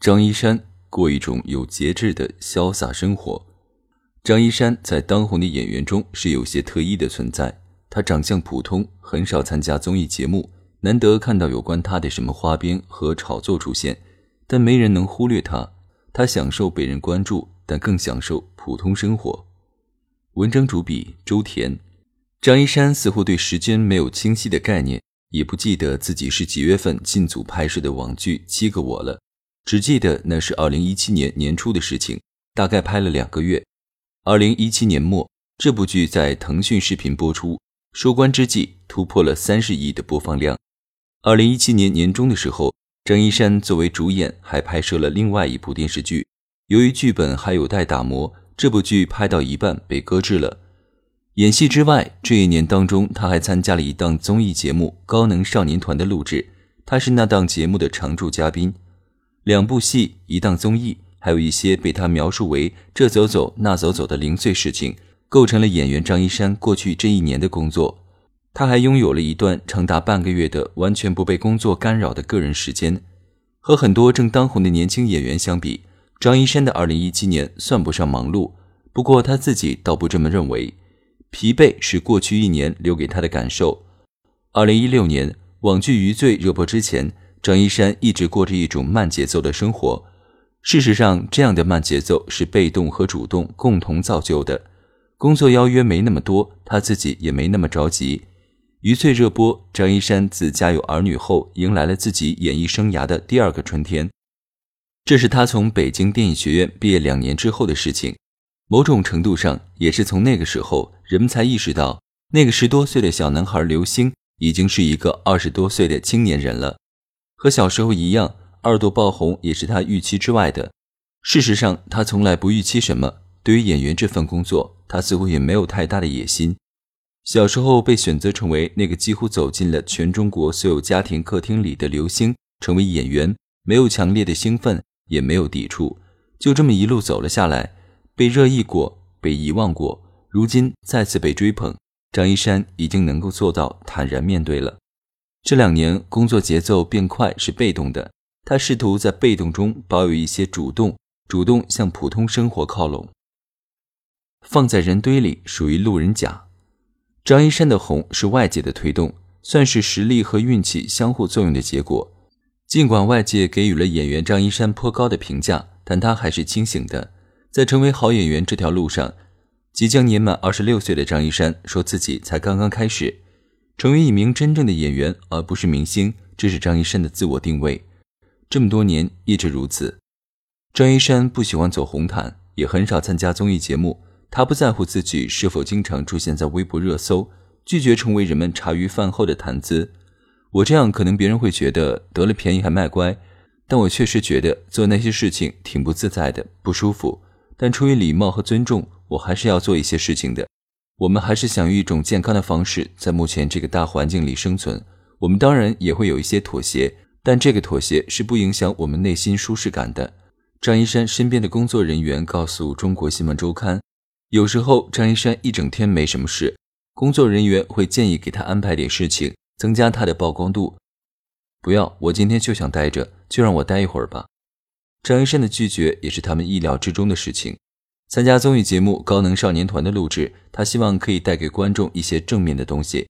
张一山过一种有节制的潇洒生活。张一山在当红的演员中是有些特异的存在。他长相普通，很少参加综艺节目，难得看到有关他的什么花边和炒作出现，但没人能忽略他。他享受被人关注，但更享受普通生活。文章主笔周田。张一山似乎对时间没有清晰的概念。也不记得自己是几月份进组拍摄的网剧《七个我》了，只记得那是二零一七年年初的事情，大概拍了两个月。二零一七年末，这部剧在腾讯视频播出，收官之际突破了三十亿的播放量。二零一七年年中的时候，张一山作为主演还拍摄了另外一部电视剧，由于剧本还有待打磨，这部剧拍到一半被搁置了。演戏之外，这一年当中，他还参加了一档综艺节目《高能少年团》的录制，他是那档节目的常驻嘉宾。两部戏，一档综艺，还有一些被他描述为这走走那走走的零碎事情，构成了演员张一山过去这一年的工作。他还拥有了一段长达半个月的完全不被工作干扰的个人时间。和很多正当红的年轻演员相比，张一山的2017年算不上忙碌，不过他自己倒不这么认为。疲惫是过去一年留给他的感受。二零一六年网剧《余罪》热播之前，张一山一直过着一种慢节奏的生活。事实上，这样的慢节奏是被动和主动共同造就的。工作邀约没那么多，他自己也没那么着急。《余罪》热播，张一山自家有儿女后，迎来了自己演艺生涯的第二个春天。这是他从北京电影学院毕业两年之后的事情。某种程度上，也是从那个时候，人们才意识到，那个十多岁的小男孩刘星已经是一个二十多岁的青年人了。和小时候一样，二度爆红也是他预期之外的。事实上，他从来不预期什么。对于演员这份工作，他似乎也没有太大的野心。小时候被选择成为那个几乎走进了全中国所有家庭客厅里的流星，成为演员，没有强烈的兴奋，也没有抵触，就这么一路走了下来。被热议过，被遗忘过，如今再次被追捧，张一山已经能够做到坦然面对了。这两年工作节奏变快是被动的，他试图在被动中保有一些主动，主动向普通生活靠拢。放在人堆里属于路人甲。张一山的红是外界的推动，算是实力和运气相互作用的结果。尽管外界给予了演员张一山颇高的评价，但他还是清醒的。在成为好演员这条路上，即将年满二十六岁的张一山说自己才刚刚开始，成为一名真正的演员，而不是明星，这是张一山的自我定位。这么多年一直如此。张一山不喜欢走红毯，也很少参加综艺节目。他不在乎自己是否经常出现在微博热搜，拒绝成为人们茶余饭后的谈资。我这样可能别人会觉得得了便宜还卖乖，但我确实觉得做那些事情挺不自在的，不舒服。但出于礼貌和尊重，我还是要做一些事情的。我们还是想用一种健康的方式，在目前这个大环境里生存。我们当然也会有一些妥协，但这个妥协是不影响我们内心舒适感的。张一山身边的工作人员告诉中国新闻周刊，有时候张一山一整天没什么事，工作人员会建议给他安排点事情，增加他的曝光度。不要，我今天就想待着，就让我待一会儿吧。张一山的拒绝也是他们意料之中的事情。参加综艺节目《高能少年团》的录制，他希望可以带给观众一些正面的东西。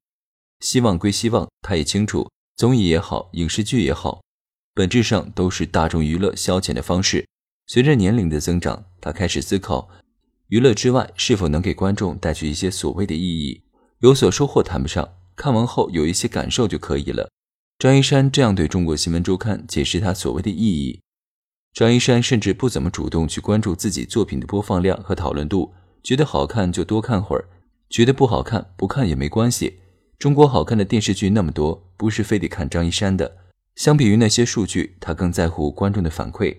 希望归希望，他也清楚，综艺也好，影视剧也好，本质上都是大众娱乐消遣的方式。随着年龄的增长，他开始思考，娱乐之外是否能给观众带去一些所谓的意义。有所收获谈不上，看完后有一些感受就可以了。张一山这样对中国新闻周刊解释他所谓的意义。张一山甚至不怎么主动去关注自己作品的播放量和讨论度，觉得好看就多看会儿，觉得不好看不看也没关系。中国好看的电视剧那么多，不是非得看张一山的。相比于那些数据，他更在乎观众的反馈。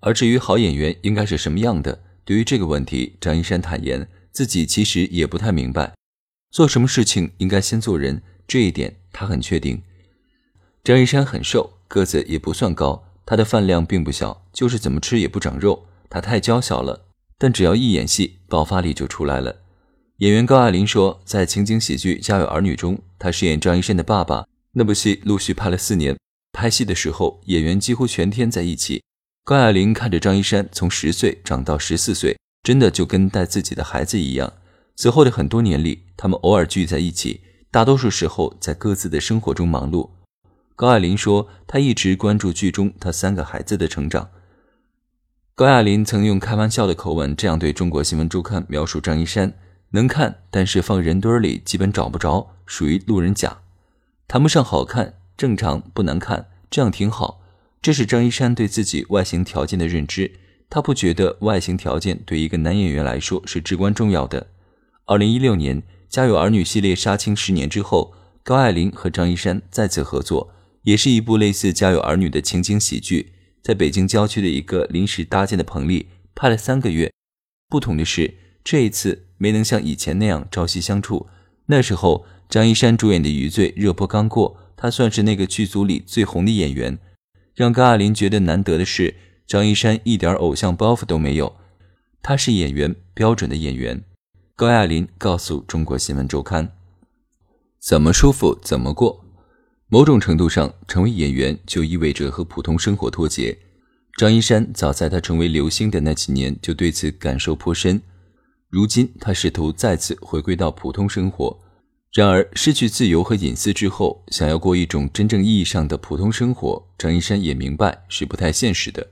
而至于好演员应该是什么样的，对于这个问题，张一山坦言自己其实也不太明白。做什么事情应该先做人，这一点他很确定。张一山很瘦，个子也不算高，他的饭量并不小，就是怎么吃也不长肉。他太娇小了，但只要一演戏，爆发力就出来了。演员高亚麟说，在情景喜剧《家有儿女》中，他饰演张一山的爸爸。那部戏陆续拍了四年，拍戏的时候，演员几乎全天在一起。高亚麟看着张一山从十岁长到十四岁，真的就跟带自己的孩子一样。此后的很多年里，他们偶尔聚在一起，大多数时候在各自的生活中忙碌。高亚麟说：“他一直关注剧中他三个孩子的成长。”高亚麟曾用开玩笑的口吻这样对中国新闻周刊描述张一山：“能看，但是放人堆里基本找不着，属于路人甲，谈不上好看，正常不难看，这样挺好。”这是张一山对自己外形条件的认知。他不觉得外形条件对一个男演员来说是至关重要的。二零一六年，《家有儿女》系列杀青十年之后，高爱玲和张一山再次合作。也是一部类似《家有儿女》的情景喜剧，在北京郊区的一个临时搭建的棚里拍了三个月。不同的是，这一次没能像以前那样朝夕相处。那时候，张一山主演的《余罪》热播刚过，他算是那个剧组里最红的演员。让高亚麟觉得难得的是，张一山一点偶像包袱都没有，他是演员，标准的演员。高亚麟告诉中国新闻周刊：“怎么舒服怎么过。”某种程度上，成为演员就意味着和普通生活脱节。张一山早在他成为流星的那几年就对此感受颇深。如今，他试图再次回归到普通生活。然而，失去自由和隐私之后，想要过一种真正意义上的普通生活，张一山也明白是不太现实的。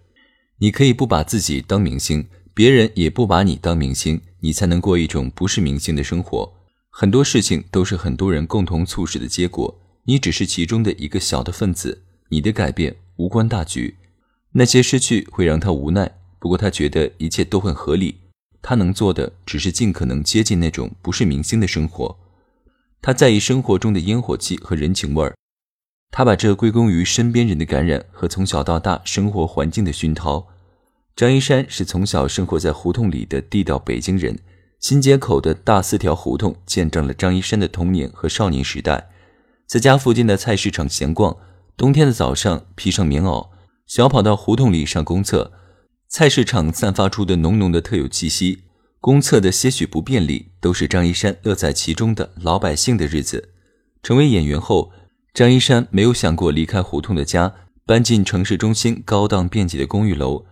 你可以不把自己当明星，别人也不把你当明星，你才能过一种不是明星的生活。很多事情都是很多人共同促使的结果。你只是其中的一个小的分子，你的改变无关大局。那些失去会让他无奈，不过他觉得一切都很合理。他能做的只是尽可能接近那种不是明星的生活。他在意生活中的烟火气和人情味儿，他把这归功于身边人的感染和从小到大生活环境的熏陶。张一山是从小生活在胡同里的地道北京人，新街口的大四条胡同见证了张一山的童年和少年时代。在家附近的菜市场闲逛，冬天的早上披上棉袄，小跑到胡同里上公厕。菜市场散发出的浓浓的特有气息，公厕的些许不便利，都是张一山乐在其中的老百姓的日子。成为演员后，张一山没有想过离开胡同的家，搬进城市中心高档便捷的公寓楼。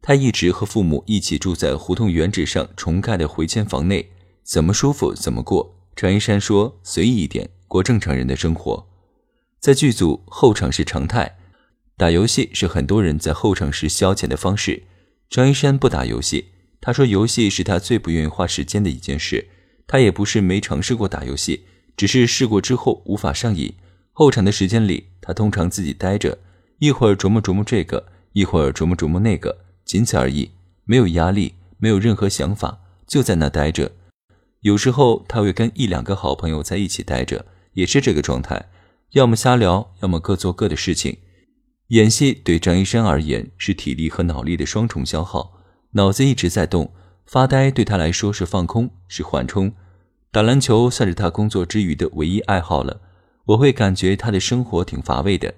他一直和父母一起住在胡同原址上重盖的回迁房内，怎么舒服怎么过。张一山说：“随意一点。”过正常人的生活，在剧组后场是常态，打游戏是很多人在后场时消遣的方式。张一山不打游戏，他说游戏是他最不愿意花时间的一件事。他也不是没尝试过打游戏，只是试过之后无法上瘾。后场的时间里，他通常自己待着，一会儿琢磨琢磨这个，一会儿琢磨琢磨那个，仅此而已，没有压力，没有任何想法，就在那待着。有时候他会跟一两个好朋友在一起待着。也是这个状态，要么瞎聊，要么各做各的事情。演戏对张一山而言是体力和脑力的双重消耗，脑子一直在动，发呆对他来说是放空，是缓冲。打篮球算是他工作之余的唯一爱好了。我会感觉他的生活挺乏味的。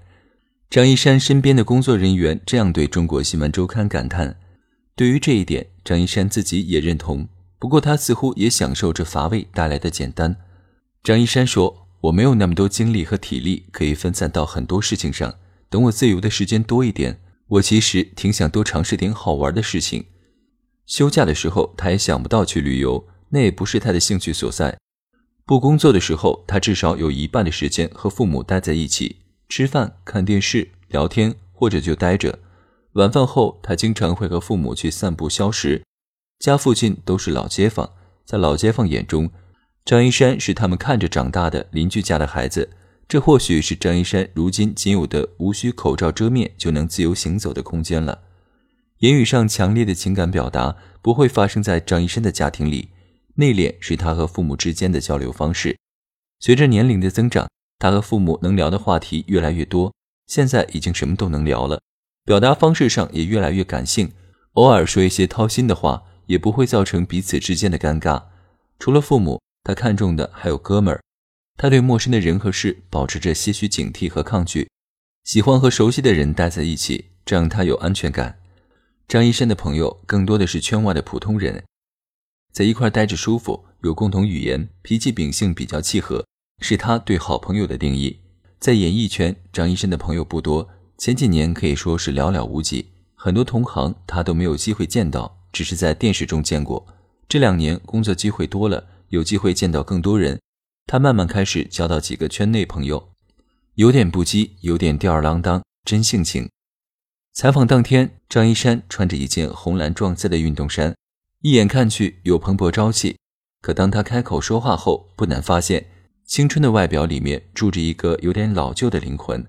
张一山身边的工作人员这样对中国新闻周刊感叹。对于这一点，张一山自己也认同。不过他似乎也享受这乏味带来的简单。张一山说。我没有那么多精力和体力可以分散到很多事情上。等我自由的时间多一点，我其实挺想多尝试点好玩的事情。休假的时候，他也想不到去旅游，那也不是他的兴趣所在。不工作的时候，他至少有一半的时间和父母待在一起，吃饭、看电视、聊天，或者就待着。晚饭后，他经常会和父母去散步消食。家附近都是老街坊，在老街坊眼中。张一山是他们看着长大的邻居家的孩子，这或许是张一山如今仅有的无需口罩遮面就能自由行走的空间了。言语上强烈的情感表达不会发生在张一山的家庭里，内敛是他和父母之间的交流方式。随着年龄的增长，他和父母能聊的话题越来越多，现在已经什么都能聊了，表达方式上也越来越感性，偶尔说一些掏心的话，也不会造成彼此之间的尴尬。除了父母，他看中的还有哥们儿。他对陌生的人和事保持着些许警惕和抗拒，喜欢和熟悉的人待在一起，这样他有安全感。张一山的朋友更多的是圈外的普通人，在一块待着舒服，有共同语言，脾气秉性比较契合，是他对好朋友的定义。在演艺圈，张一山的朋友不多，前几年可以说是寥寥无几，很多同行他都没有机会见到，只是在电视中见过。这两年工作机会多了，有机会见到更多人。他慢慢开始交到几个圈内朋友，有点不羁，有点吊儿郎当，真性情。采访当天，张一山穿着一件红蓝撞色的运动衫，一眼看去有蓬勃朝气。可当他开口说话后，不难发现，青春的外表里面住着一个有点老旧的灵魂。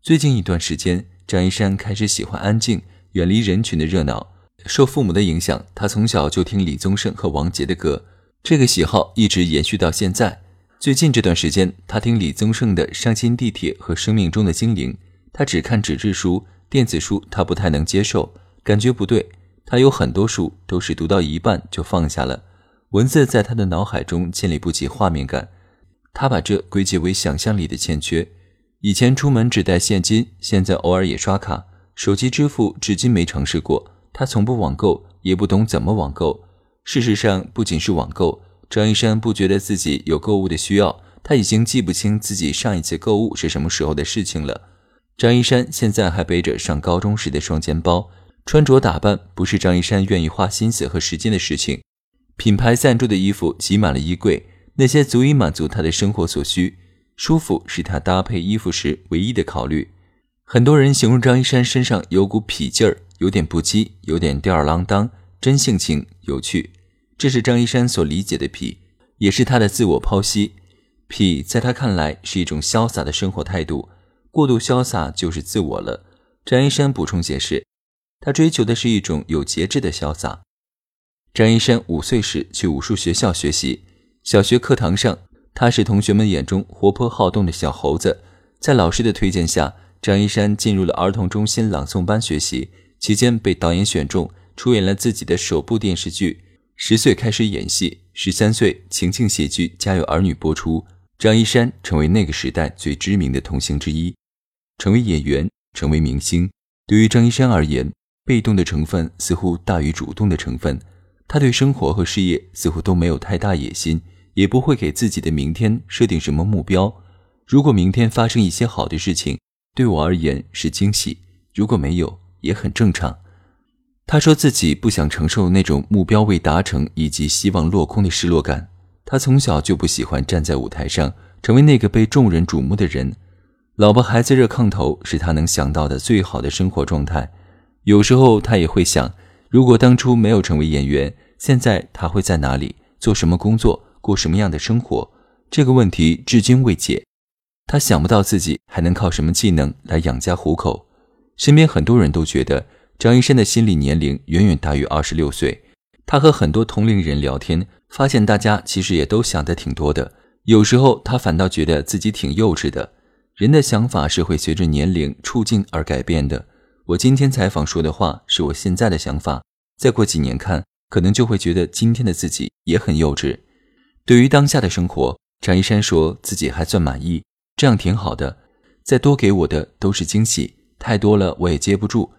最近一段时间，张一山开始喜欢安静，远离人群的热闹。受父母的影响，他从小就听李宗盛和王杰的歌，这个喜好一直延续到现在。最近这段时间，他听李宗盛的《伤心地铁》和《生命中的精灵》，他只看纸质书，电子书他不太能接受，感觉不对。他有很多书都是读到一半就放下了，文字在他的脑海中建立不起画面感，他把这归结为想象力的欠缺。以前出门只带现金，现在偶尔也刷卡，手机支付至今没尝试过。他从不网购，也不懂怎么网购。事实上，不仅是网购。张一山不觉得自己有购物的需要，他已经记不清自己上一次购物是什么时候的事情了。张一山现在还背着上高中时的双肩包，穿着打扮不是张一山愿意花心思和时间的事情。品牌赞助的衣服挤满了衣柜，那些足以满足他的生活所需，舒服是他搭配衣服时唯一的考虑。很多人形容张一山身上有股痞劲儿，有点不羁，有点吊儿郎当，真性情，有趣。这是张一山所理解的痞，也是他的自我剖析。痞在他看来是一种潇洒的生活态度，过度潇洒就是自我了。张一山补充解释，他追求的是一种有节制的潇洒。张一山五岁时去武术学校学习，小学课堂上，他是同学们眼中活泼好动的小猴子。在老师的推荐下，张一山进入了儿童中心朗诵班学习，期间被导演选中，出演了自己的首部电视剧。十岁开始演戏，十三岁情景喜剧《家有儿女》播出，张一山成为那个时代最知名的童星之一。成为演员，成为明星，对于张一山而言，被动的成分似乎大于主动的成分。他对生活和事业似乎都没有太大野心，也不会给自己的明天设定什么目标。如果明天发生一些好的事情，对我而言是惊喜；如果没有，也很正常。他说自己不想承受那种目标未达成以及希望落空的失落感。他从小就不喜欢站在舞台上，成为那个被众人瞩目的人。老婆孩子热炕头是他能想到的最好的生活状态。有时候他也会想，如果当初没有成为演员，现在他会在哪里，做什么工作，过什么样的生活？这个问题至今未解。他想不到自己还能靠什么技能来养家糊口。身边很多人都觉得。张一山的心理年龄远远大于二十六岁。他和很多同龄人聊天，发现大家其实也都想的挺多的。有时候他反倒觉得自己挺幼稚的。人的想法是会随着年龄、处境而改变的。我今天采访说的话是我现在的想法，再过几年看，可能就会觉得今天的自己也很幼稚。对于当下的生活，张一山说自己还算满意，这样挺好的。再多给我的都是惊喜，太多了我也接不住。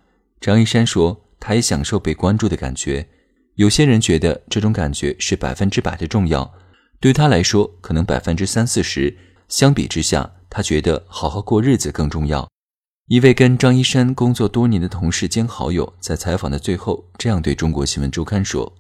张一山说：“他也享受被关注的感觉。有些人觉得这种感觉是百分之百的重要，对他来说可能百分之三四十。相比之下，他觉得好好过日子更重要。”一位跟张一山工作多年的同事兼好友在采访的最后这样对中国新闻周刊说。